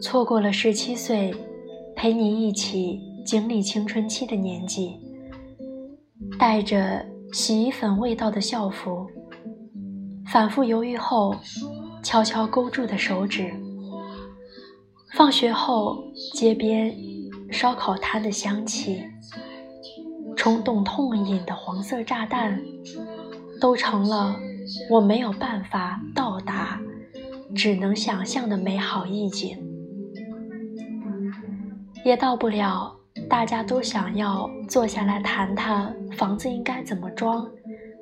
错过了十七岁，陪你一起经历青春期的年纪，带着洗衣粉味道的校服，反复犹豫后，悄悄勾住的手指。放学后，街边烧烤摊的香气，冲动痛饮的黄色炸弹，都成了我没有办法到达，只能想象的美好意境。也到不了大家都想要坐下来谈谈房子应该怎么装，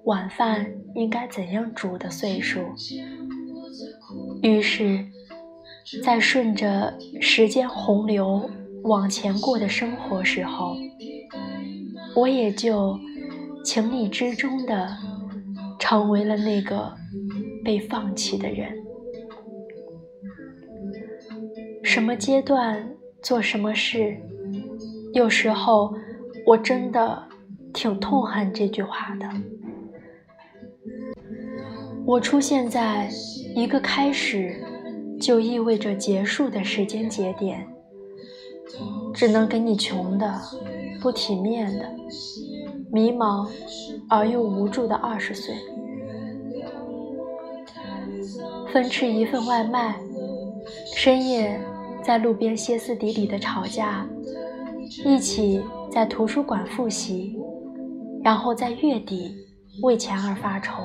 晚饭应该怎样煮的岁数。于是，在顺着时间洪流往前过的生活时候，我也就情理之中的成为了那个被放弃的人。什么阶段？做什么事，有时候我真的挺痛恨这句话的。我出现在一个开始就意味着结束的时间节点，只能给你穷的、不体面的、迷茫而又无助的二十岁，分吃一份外卖，深夜。在路边歇斯底里的吵架，一起在图书馆复习，然后在月底为钱而发愁。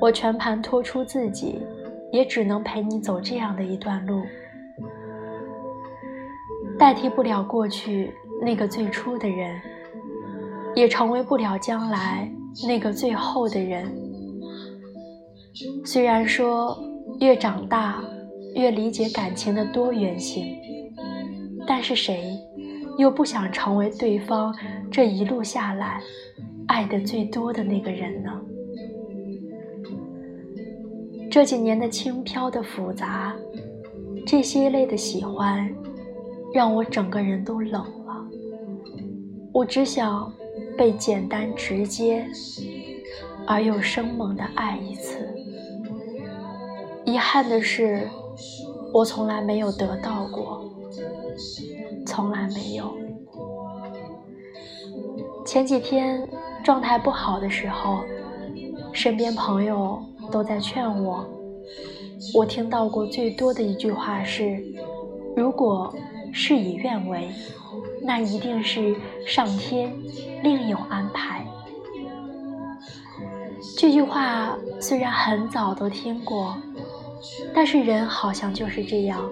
我全盘托出自己，也只能陪你走这样的一段路，代替不了过去那个最初的人，也成为不了将来那个最后的人。虽然说越长大。越理解感情的多元性，但是谁又不想成为对方这一路下来爱的最多的那个人呢？这几年的轻飘的复杂，这些类的喜欢，让我整个人都冷了。我只想被简单直接而又生猛的爱一次。遗憾的是。我从来没有得到过，从来没有。前几天状态不好的时候，身边朋友都在劝我。我听到过最多的一句话是：“如果事与愿违，那一定是上天另有安排。”这句话虽然很早都听过。但是人好像就是这样，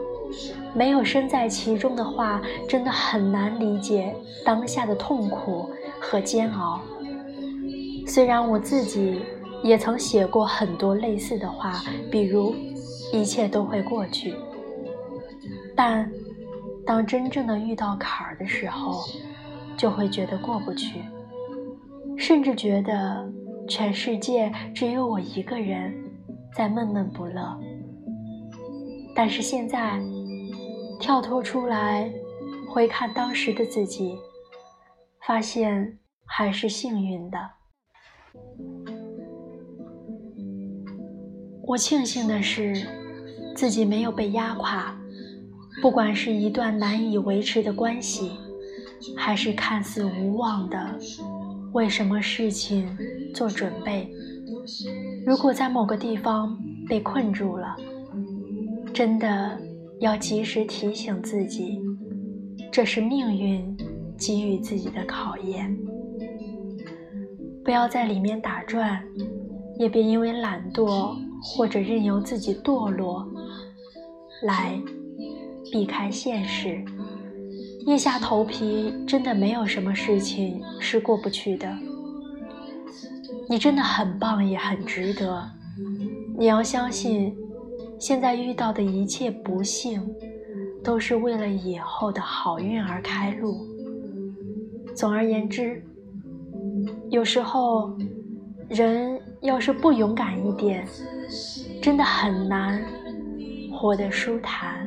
没有身在其中的话，真的很难理解当下的痛苦和煎熬。虽然我自己也曾写过很多类似的话，比如“一切都会过去”，但当真正的遇到坎儿的时候，就会觉得过不去，甚至觉得全世界只有我一个人在闷闷不乐。但是现在，跳脱出来，回看当时的自己，发现还是幸运的。我庆幸的是，自己没有被压垮。不管是一段难以维持的关系，还是看似无望的为什么事情做准备，如果在某个地方被困住了。真的要及时提醒自己，这是命运给予自己的考验。不要在里面打转，也别因为懒惰或者任由自己堕落来避开现实。硬下头皮，真的没有什么事情是过不去的。你真的很棒，也很值得。你要相信。现在遇到的一切不幸，都是为了以后的好运而开路。总而言之，有时候人要是不勇敢一点，真的很难活得舒坦。